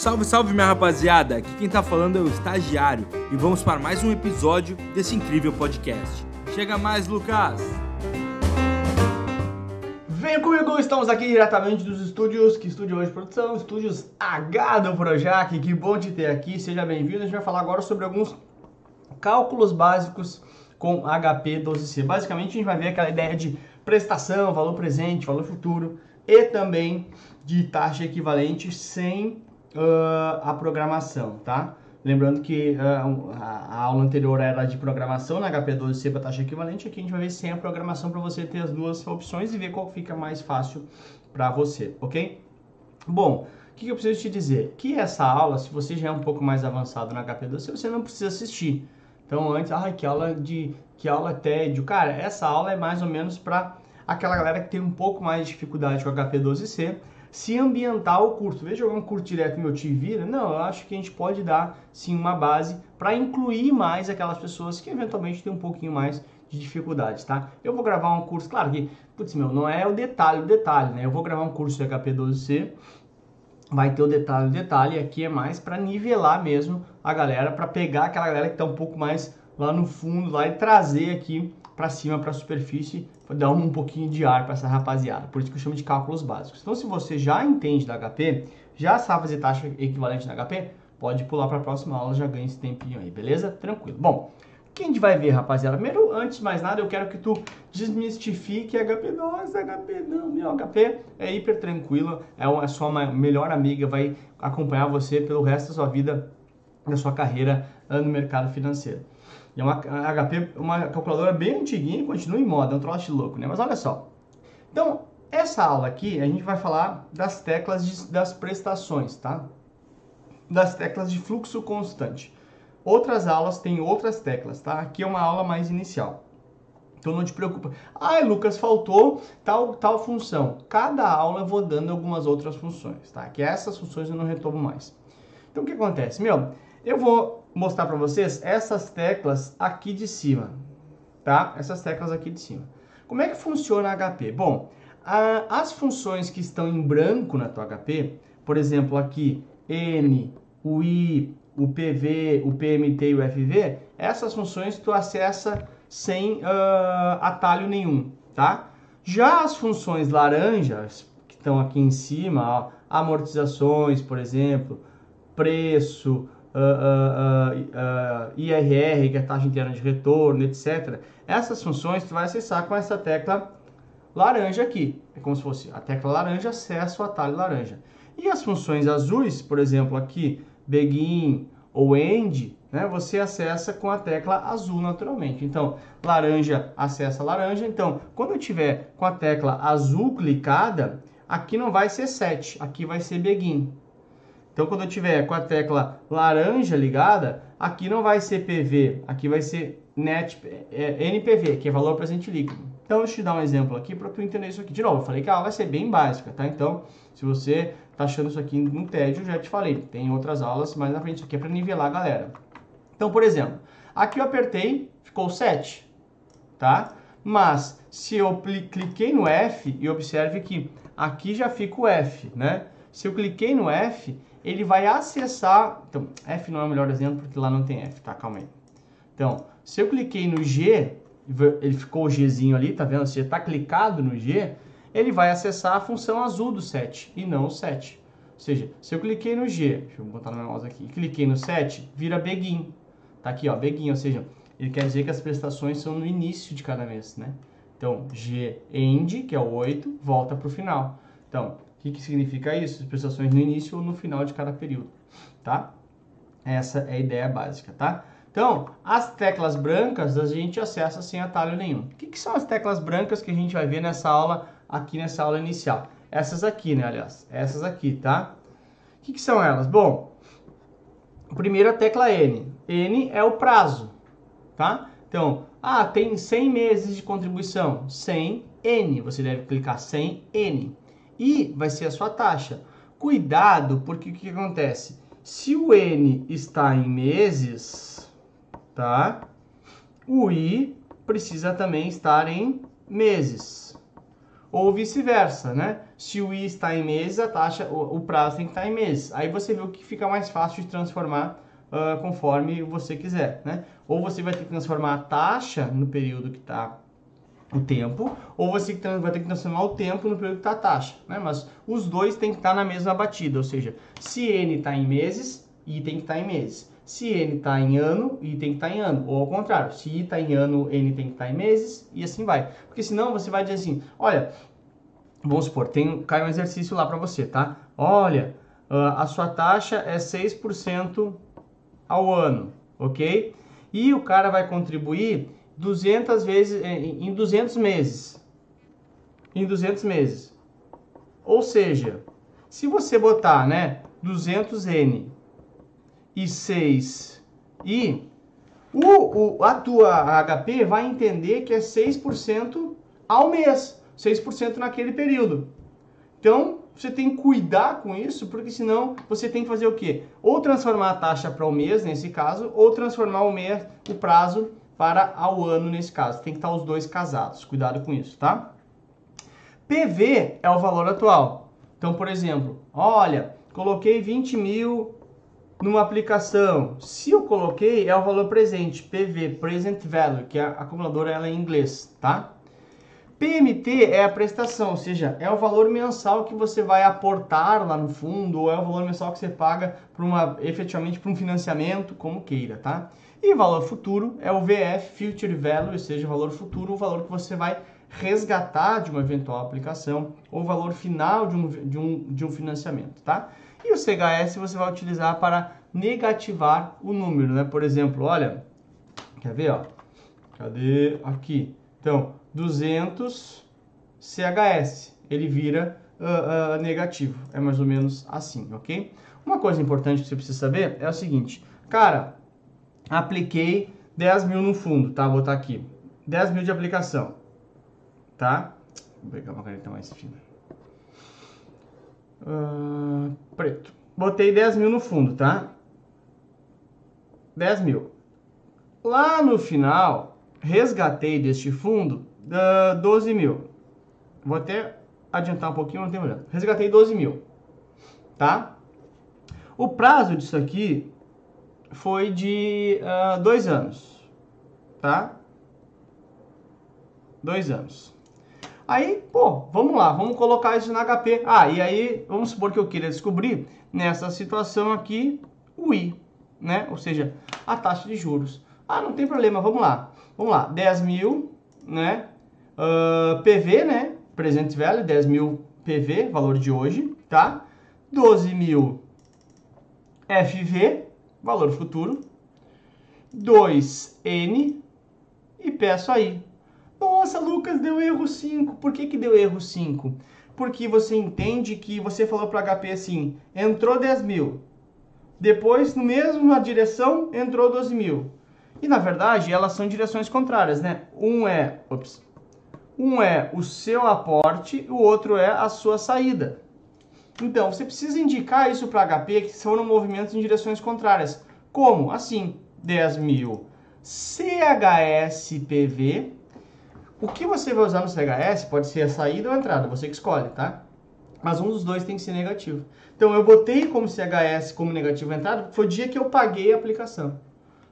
Salve, salve minha rapaziada! Aqui quem tá falando é o estagiário e vamos para mais um episódio desse incrível podcast. Chega mais, Lucas! Vem comigo, estamos aqui diretamente dos estúdios, que estúdio hoje produção, estúdios H do Projac, que bom te ter aqui, seja bem-vindo. A gente vai falar agora sobre alguns cálculos básicos com HP 12C. Basicamente a gente vai ver aquela ideia de prestação, valor presente, valor futuro e também de taxa equivalente sem uh, a programação, tá? Lembrando que uh, a, aula anterior era de programação na HP12C para taxa equivalente, aqui a gente vai ver sem a programação para você ter as duas opções e ver qual fica mais fácil para você, ok? Bom, o que, que eu preciso te dizer? Que essa aula, se você já é um pouco mais avançado na HP12C, você não precisa assistir. Então antes, ah, que aula de que aula tédio. Cara, essa aula é mais ou menos para aquela galera que tem um pouco mais de dificuldade com HP12C se ambientar o curso. Veja jogar um curso direto meu te vira. Não, eu acho que a gente pode dar sim uma base para incluir mais aquelas pessoas que eventualmente têm um pouquinho mais de dificuldades, tá? Eu vou gravar um curso, claro que, putz, meu, não é o detalhe, o detalhe, né? Eu vou gravar um curso de HP12C, vai ter o detalhe, o detalhe, aqui é mais para nivelar mesmo a galera, para pegar aquela galera que está um pouco mais lá no fundo lá e trazer aqui para cima, para a superfície, dar um pouquinho de ar para essa rapaziada. Por isso que eu chamo de cálculos básicos. Então, se você já entende da HP, já sabe fazer taxa equivalente na HP, pode pular para a próxima aula, já ganha esse tempinho aí, beleza? Tranquilo. Bom, o que a gente vai ver, rapaziada? Primeiro, antes de mais nada, eu quero que tu desmistifique HP. Nossa, HP não, meu HP é hiper tranquilo, é a sua melhor amiga, vai acompanhar você pelo resto da sua vida, da sua carreira no mercado financeiro. E é uma HP, uma calculadora bem antiguinha, continua em moda, é um troço louco, né? Mas olha só. Então, essa aula aqui, a gente vai falar das teclas de, das prestações, tá? Das teclas de fluxo constante. Outras aulas têm outras teclas, tá? Aqui é uma aula mais inicial. Então não te preocupa. Ai, Lucas, faltou tal tal função. Cada aula eu vou dando algumas outras funções, tá? Que essas funções eu não retomo mais. Então o que acontece? Meu, eu vou mostrar para vocês essas teclas aqui de cima, tá? Essas teclas aqui de cima. Como é que funciona a HP? Bom, a, as funções que estão em branco na tua HP, por exemplo, aqui N, o I, o PV, o PMT e o FV, essas funções tu acessa sem uh, atalho nenhum, tá? Já as funções laranjas, que estão aqui em cima, ó, amortizações, por exemplo, preço, uh, uh, IRR, que é a taxa interna de retorno, etc. Essas funções tu vai acessar com essa tecla laranja aqui. É como se fosse a tecla laranja acessa o atalho laranja. E as funções azuis, por exemplo, aqui, begin ou end, né, você acessa com a tecla azul naturalmente. Então, laranja acessa laranja. Então, quando eu tiver com a tecla azul clicada, aqui não vai ser set, aqui vai ser begin. Então, quando eu tiver com a tecla laranja ligada, aqui não vai ser PV, aqui vai ser net, é, NPV, que é valor presente líquido. Então, deixa eu te dar um exemplo aqui para tu entender isso aqui. De novo, eu falei que a aula vai ser bem básica, tá? Então, se você tá achando isso aqui um tédio, já te falei. Tem outras aulas mais na frente. Isso aqui é para nivelar a galera. Então, por exemplo, aqui eu apertei, ficou 7, tá? Mas, se eu cliquei no F, e observe que aqui já fica o F, né? Se eu cliquei no F, ele vai acessar. Então, F não é o melhor exemplo porque lá não tem F, tá? Calma aí. Então, se eu cliquei no G, ele ficou o Gzinho ali, tá vendo? Se você tá clicado no G, ele vai acessar a função azul do set e não o set. Ou seja, se eu cliquei no G, deixa eu botar no meu mouse aqui, cliquei no set, vira begin. Tá aqui, ó, begin, ou seja, ele quer dizer que as prestações são no início de cada mês, né? Então, G end, que é o 8, volta para o final. Então, o que, que significa isso? As prestações no início ou no final de cada período, tá? Essa é a ideia básica, tá? Então, as teclas brancas a gente acessa sem atalho nenhum. O que, que são as teclas brancas que a gente vai ver nessa aula, aqui nessa aula inicial? Essas aqui, né, aliás? Essas aqui, tá? O que, que são elas? Bom, primeiro a tecla N. N é o prazo, tá? Então, ah, tem 100 meses de contribuição. 100 N. Você deve clicar 100 N e vai ser a sua taxa. Cuidado, porque o que acontece? Se o N está em meses, tá? O I precisa também estar em meses. ou vice-versa, né? Se o I está em meses, a taxa, o, o, prazo tem que estar em meses. Aí você vê o que fica mais fácil de transformar uh, conforme você quiser, né? Ou você vai ter que transformar a taxa no período que está o tempo, ou você vai ter que transformar o tempo no período que está a taxa, né? Mas os dois têm que estar na mesma batida, ou seja, se N está em meses, I tem que estar em meses. Se N está em ano, I tem que estar em ano. Ou ao contrário, se I está em ano, N tem que estar em meses, e assim vai. Porque senão você vai dizer assim, olha, vamos supor, tem, cai um exercício lá para você, tá? Olha, a sua taxa é 6% ao ano, ok? E o cara vai contribuir 200 vezes, em 200 meses. Em 200 meses. Ou seja, se você botar, né, 200N e 6 e o, o, a tua HP vai entender que é 6% ao mês, 6% naquele período. Então, você tem que cuidar com isso, porque senão você tem que fazer o quê? Ou transformar a taxa para o mês, nesse caso, ou transformar o mês, o prazo para ao ano, nesse caso. Tem que estar os dois casados. Cuidado com isso, tá? PV é o valor atual. Então, por exemplo, olha, coloquei 20 mil numa aplicação. Se eu coloquei, é o valor presente, PV, Present Value, que a acumuladora ela é em inglês, tá? PMT é a prestação, ou seja, é o valor mensal que você vai aportar lá no fundo, ou é o valor mensal que você paga para uma, efetivamente para um financiamento, como queira, tá? E valor futuro é o VF, Future Value, ou seja, valor futuro, o valor que você vai resgatar de uma eventual aplicação, ou valor final de um, de um, de um financiamento, tá? E o CHS você vai utilizar para negativar o número, né? Por exemplo, olha, quer ver, ó? Cadê? Aqui. Então, 200 CHS, ele vira uh, uh, negativo. É mais ou menos assim, ok? Uma coisa importante que você precisa saber é o seguinte, cara, apliquei 10 mil no fundo, tá? Vou botar aqui, 10 mil de aplicação, tá? Vou pegar uma caneta mais fina. Uh, preto. Botei 10 mil no fundo, tá? 10 mil. Lá no final, resgatei deste fundo uh, 12 mil. Vou até adiantar um pouquinho, não tem problema. Resgatei 12 mil, tá? O prazo disso aqui foi de uh, dois anos, tá? Dois anos. Aí, pô, vamos lá, vamos colocar isso na HP. Ah, e aí, vamos supor que eu queira descobrir nessa situação aqui o I, né? Ou seja, a taxa de juros. Ah, não tem problema, vamos lá. Vamos lá, 10 mil, né? Uh, ah, PV, né? Presente value, 10 mil PV, valor de hoje, tá? 12 mil FV, valor futuro. 2N e peço aí nossa, Lucas, deu erro 5. Por que, que deu erro 5? Porque você entende que você falou para HP assim, entrou 10 mil. Depois, no mesmo na direção, entrou 12 mil. E na verdade, elas são direções contrárias, né? Um é, ops, um é o seu aporte, o outro é a sua saída. Então, você precisa indicar isso para HP que foram movimentos em direções contrárias. Como? Assim, 10 mil CHSPV o que você vai usar no CHS pode ser a saída ou a entrada, você que escolhe, tá? Mas um dos dois tem que ser negativo. Então eu botei como CHS como negativo a entrada, foi o dia que eu paguei a aplicação,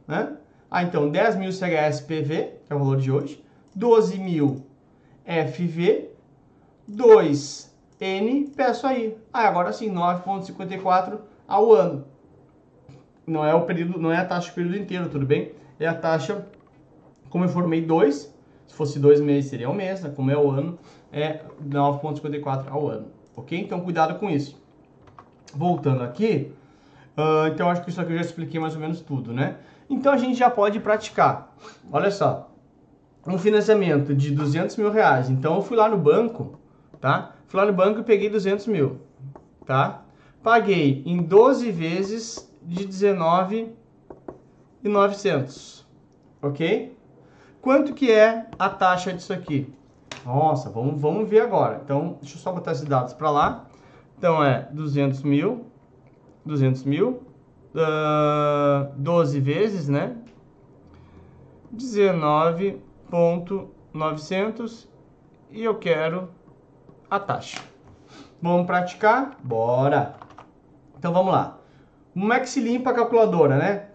né? Ah, então 10 mil CHS PV, que é o valor de hoje, 12 mil FV, 2 N, peço aí. Ah, agora sim, 9,54 ao ano. Não é o período, não é a taxa do período inteiro, tudo bem? É a taxa, como eu formei 2, se fosse dois meses, seria um mês, né? como é o ano, é 9,54 ao ano. Ok? Então, cuidado com isso. Voltando aqui, uh, então acho que isso aqui eu já expliquei mais ou menos tudo, né? Então, a gente já pode praticar. Olha só, um financiamento de 200 mil reais. Então, eu fui lá no banco, tá? Fui lá no banco e peguei 200 mil, tá? Paguei em 12 vezes de 19,900, ok? Quanto que é a taxa disso aqui? Nossa, vamos, vamos ver agora. Então, deixa eu só botar esses dados para lá. Então, é 200 mil, 200 mil, uh, 12 vezes, né? 19.900 e eu quero a taxa. Vamos praticar? Bora! Então vamos lá. Como é que se limpa a calculadora, né?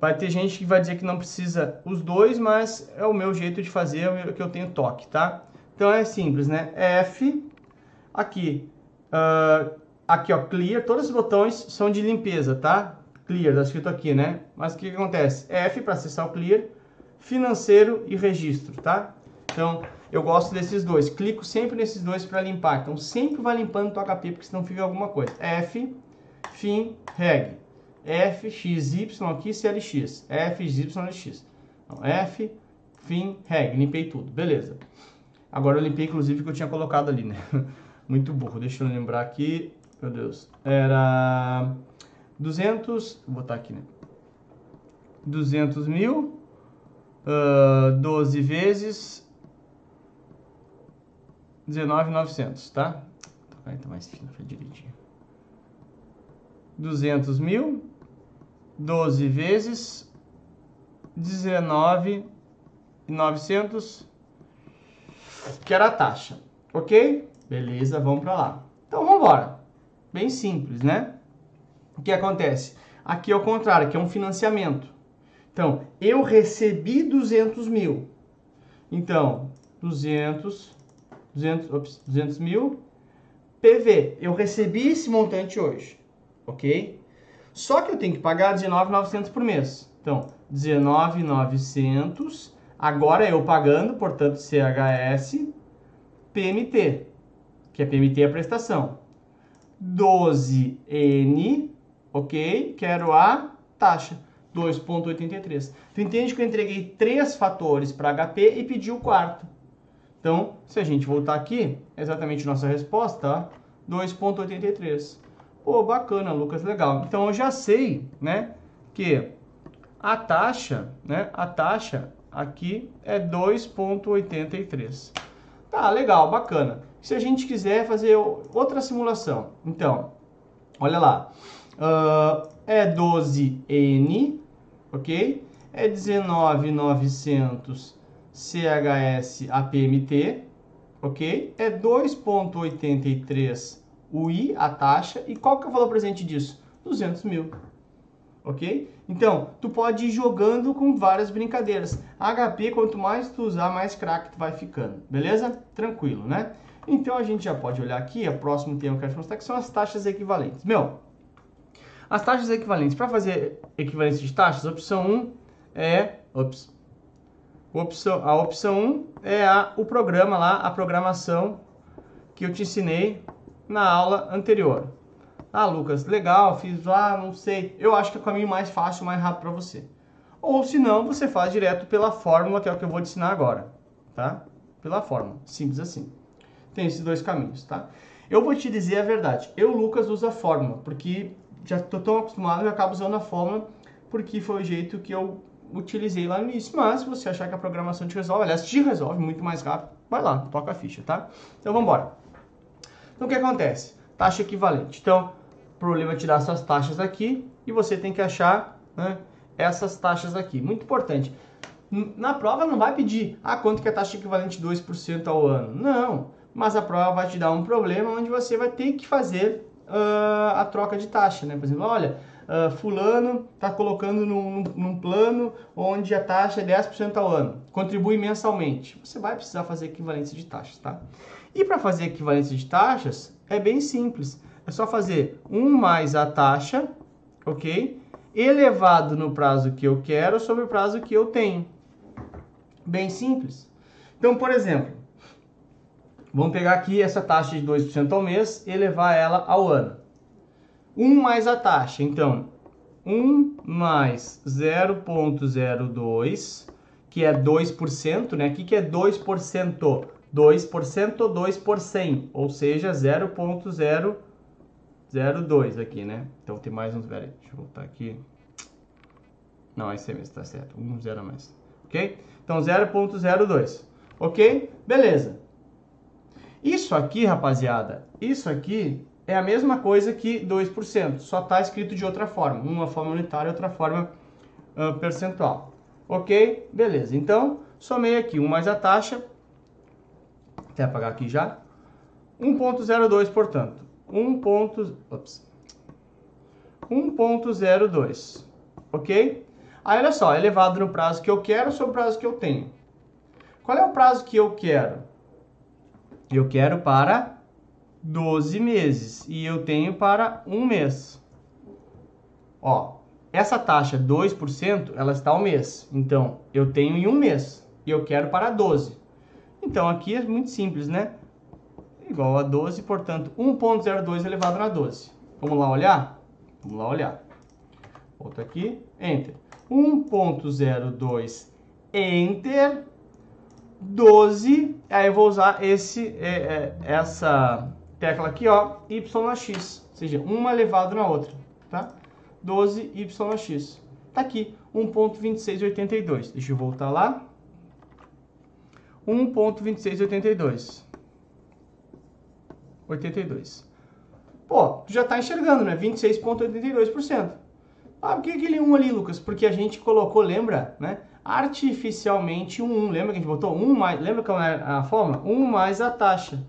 Vai ter gente que vai dizer que não precisa os dois, mas é o meu jeito de fazer, é o que eu tenho toque, tá? Então é simples, né? F, aqui, uh, aqui ó, clear, todos os botões são de limpeza, tá? Clear, tá escrito aqui, né? Mas o que, que acontece? F para acessar o clear, financeiro e registro, tá? Então, eu gosto desses dois. Clico sempre nesses dois para limpar. Então, sempre vai limpando o HP, porque senão fica alguma coisa. F, fim, reg. F, x, y aqui, CLX. F, y, LX. Então, F, fim, reg. Limpei tudo. Beleza. Agora eu limpei, inclusive, que eu tinha colocado ali, né? Muito burro. Deixa eu lembrar aqui. Meu Deus. Era 200... Vou botar aqui, né? 200 mil. Uh, 12 vezes 19,900, tá? Vai tá mais fino, foi direitinho. 200 mil, 12 vezes 19,900, que era a taxa, ok? Beleza, vamos para lá. Então, vamos embora. Bem simples, né? O que acontece? Aqui é o contrário, aqui é um financiamento. Então, eu recebi 200 mil. Então, 200 200, ops, 200 mil. PV, eu recebi esse montante hoje, ok? Só que eu tenho que pagar 19,900 por mês. Então, 19,900, agora eu pagando, portanto, CHS, PMT, que é PMT a prestação. 12N, ok? Quero a taxa, 2,83. Tu entende que eu entreguei três fatores para HP e pedi o quarto. Então, se a gente voltar aqui, é exatamente nossa resposta, 2.83. Pô, bacana, Lucas, legal. Então eu já sei, né, que a taxa, né, a taxa aqui é 2.83. Tá, legal, bacana. Se a gente quiser fazer outra simulação, então, olha lá, uh, é 12N, ok? É 19,900 CHS APMT, ok? É 2,83 UI a taxa. E qual que é o valor presente disso? 200 mil, ok? Então, tu pode ir jogando com várias brincadeiras. HP, quanto mais tu usar, mais craque tu vai ficando, beleza? Tranquilo, né? Então, a gente já pode olhar aqui, o próximo tema que eu quero mostrar, que são as taxas equivalentes. Meu, as taxas equivalentes, para fazer equivalência de taxas, opção 1 é... Ops, Opção, a opção 1 é a, o programa lá, a programação que eu te ensinei na aula anterior. Ah, Lucas, legal, fiz lá, não sei. Eu acho que é o caminho mais fácil, mais rápido para você. Ou se não, você faz direto pela fórmula, que é o que eu vou te ensinar agora, tá? Pela fórmula, simples assim. Tem esses dois caminhos, tá? Eu vou te dizer a verdade. Eu, Lucas, uso a fórmula, porque já estou tão acostumado, eu acabo usando a fórmula, porque foi o jeito que eu utilizei lá no início. Mas se você achar que a programação te resolve, aliás, te resolve muito mais rápido, vai lá, toca a ficha, tá? Então vamos embora. Então o que acontece? Taxa equivalente. Então, o problema é tirar essas taxas aqui e você tem que achar né, essas taxas aqui. Muito importante. Na prova não vai pedir, ah, quanto que é a taxa equivalente 2% ao ano. Não, mas a prova vai te dar um problema onde você vai ter que fazer uh, a troca de taxa, né? Por exemplo, olha, uh, fulano está colocando num, num, plano onde a taxa é 10% ao ano, contribui mensalmente. Você vai precisar fazer equivalência de taxas, tá? E para fazer equivalência de taxas, é bem simples. É só fazer 1 mais a taxa, ok? Elevado no prazo que eu quero sobre o prazo que eu tenho. Bem simples. Então, por exemplo, vamos pegar aqui essa taxa de 2% ao mês e elevar ela ao ano. 1 mais a taxa. Então, 1 mais 0,02, que é 2%, né? O que, é 2%? 2% ou 2 por 100, ou seja, 0,002 aqui, né? Então tem mais uns, peraí, deixa eu voltar aqui. Não, esse mesmo está certo, um zero a mais, ok? Então 0,02, ok? Beleza. Isso aqui, rapaziada, isso aqui é a mesma coisa que 2%, só está escrito de outra forma, uma forma unitária outra forma uh, percentual. Ok? Beleza. Então, somei aqui 1 mais a taxa, até apagar aqui já, 1.02, portanto. 1.02. Ok? Aí, olha só, elevado no prazo que eu quero sobre o prazo que eu tenho. Qual é o prazo que eu quero? Eu quero para 12 meses e eu tenho para um mês. Ó, essa taxa 2%, ela está ao mês. Então, eu tenho em um mês e eu quero para 12. Então, aqui é muito simples, né? Igual a 12, portanto, 1.02 elevado na 12. Vamos lá olhar? Vamos lá olhar. Volta aqui, Enter. 1.02 Enter 12, aí eu vou usar esse, é, é, essa tecla aqui, ó, y na x, ou seja, uma elevado na outra, tá? 12 y na x. Tá aqui, 1.2682. Deixa eu voltar lá. 1.2682. 82. Pô, tu já tá enxergando, né? 26.82%. Ah, por que aquele 1 ali, Lucas? Porque a gente colocou, lembra, né? Artificialmente um 1. Lembra que a gente botou 1 mais... Lembra como é a forma? 1 mais a taxa.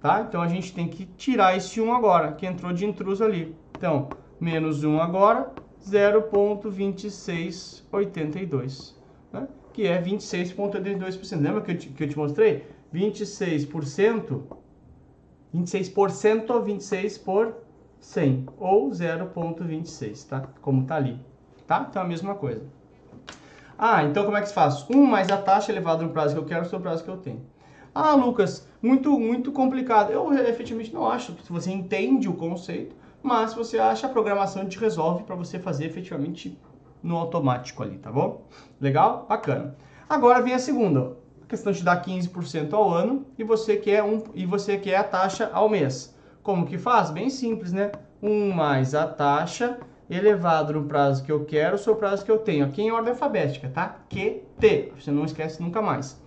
Tá? Então, a gente tem que tirar esse 1 agora, que entrou de intruso ali. Então, menos 1 agora, 0,2682. Né? Que é 26,82%. Lembra que eu te, que eu te mostrei? 26%, 26%, 26 por 100 ou 0,26, tá? Como tá ali, tá? Então é a mesma coisa. Ah, então como é que se faz? 1 mais a taxa elevado no prazo que eu quero sobre o prazo que eu tenho. Ah, Lucas, muito, muito complicado. Eu efetivamente não acho. Se você entende o conceito, mas se você acha, a programação te resolve para você fazer efetivamente no automático ali, tá bom? Legal? Bacana. Agora vem a segunda. A questão de dar 15% ao ano e você quer um e você quer a taxa ao mês. Como que faz? Bem simples, né? 1 mais a taxa elevado no prazo que eu quero sobre o prazo que eu tenho. Aqui em ordem alfabética, tá? QT. Você não esquece nunca mais.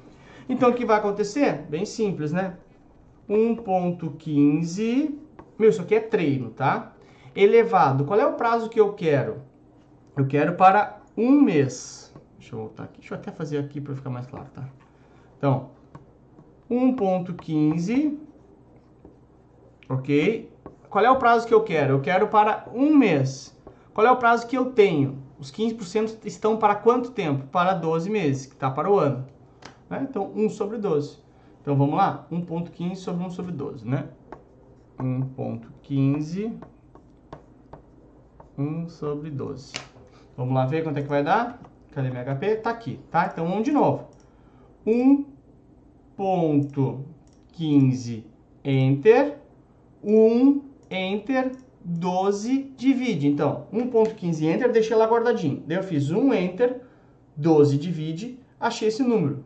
Então, o que vai acontecer? Bem simples, né? 1.15... Meu, isso aqui é treino, tá? Elevado. Qual é o prazo que eu quero? Eu quero para um mês. Deixa eu voltar aqui. Deixa eu até fazer aqui para ficar mais claro, tá? Então, 1.15 ok? Qual é o prazo que eu quero? Eu quero para um mês. Qual é o prazo que eu tenho? Os 15% estão para quanto tempo? Para 12 meses, que está para o ano. Né? Então, 1 sobre 12. Então, vamos lá? 1.15 sobre 1 sobre 12, né? 1.15 1 sobre 12. Vamos lá ver quanto é que vai dar? Cadê meu HP? Tá aqui, tá? Então, vamos de novo. 1.15 Enter 1, Enter, 12, divide. Então, 1.15 Enter, deixei lá guardadinho. Daí eu fiz 1 Enter, 12 divide, achei esse número.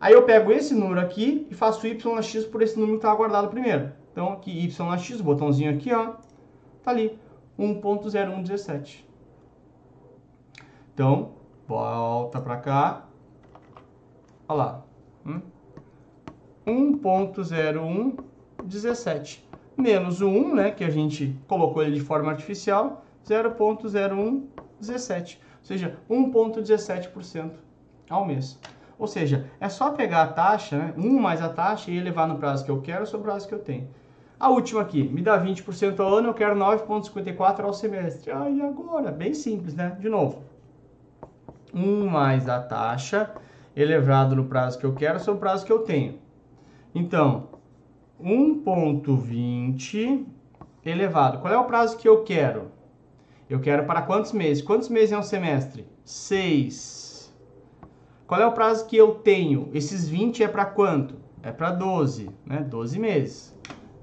Aí eu pego esse número aqui e faço y na x por esse número que estava guardado primeiro. Então, aqui y na x, botãozinho aqui, ó, tá ali, 1.0117. Então, volta para cá. Olha lá. 1.0117 menos o 1, né, que a gente colocou ele de forma artificial, 0.0117, ou seja, 1.17% ao mês. Ou seja, é só pegar a taxa, né, 1 mais a taxa e elevar no prazo que eu quero sobre o prazo que eu tenho. A última aqui, me dá 20% ao ano, eu quero 9,54 ao semestre. Ah, e agora? Bem simples, né? De novo. 1 mais a taxa elevado no prazo que eu quero sobre o prazo que eu tenho. Então, 1.20 elevado. Qual é o prazo que eu quero? Eu quero para quantos meses? Quantos meses é um semestre? 6. Qual é o prazo que eu tenho? Esses 20 é para quanto? É para 12, né? 12 meses.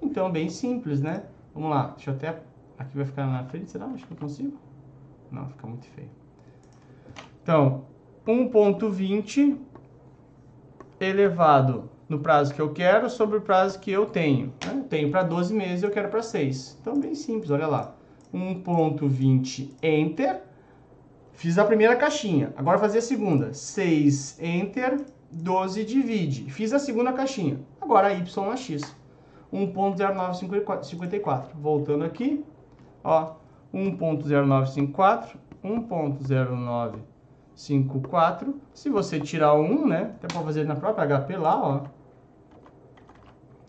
Então, bem simples, né? Vamos lá, deixa eu até... Aqui vai ficar na frente, será? Acho que eu consigo. Não, fica muito feio. Então, 1.20 elevado no prazo que eu quero sobre o prazo que eu tenho. Né? Tenho para 12 meses, eu quero para 6. Então, bem simples, olha lá. 1.20 Enter. Fiz a primeira caixinha. Agora fazer a segunda. 6 Enter, 12 divide. Fiz a segunda caixinha. Agora Y na X. 1.0954. Voltando aqui, ó, 1.0954, 1.0954. Se você tirar 1, né? Até pode fazer na própria HP lá, ó.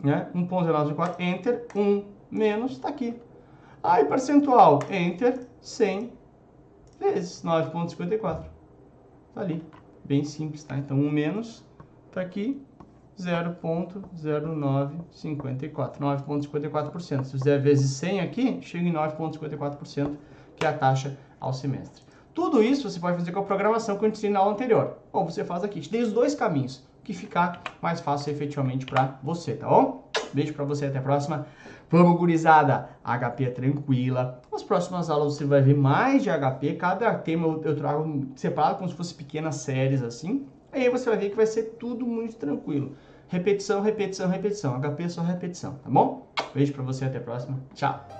Né? 1.094, enter, 1 menos, está aqui. Aí, percentual, enter, 100 vezes 9.54. Está ali, bem simples, tá? Então, 1 menos, está aqui, 0.0954, 9.54%. Se fizer vezes 100 aqui, chega em 9.54%, que é a taxa ao semestre. Tudo isso você pode fazer com a programação que eu ensinei na aula anterior. Ou você faz aqui. Te dei os dois caminhos, que ficar mais fácil efetivamente para você, tá bom? Beijo para você, até a próxima. Vamos, gurizada! HP é tranquila. Nas próximas aulas você vai ver mais de HP. Cada tema eu trago separado, como se fosse pequenas séries assim. Aí você vai ver que vai ser tudo muito tranquilo. Repetição, repetição, repetição. HP é só repetição, tá bom? Beijo pra você, até a próxima. Tchau!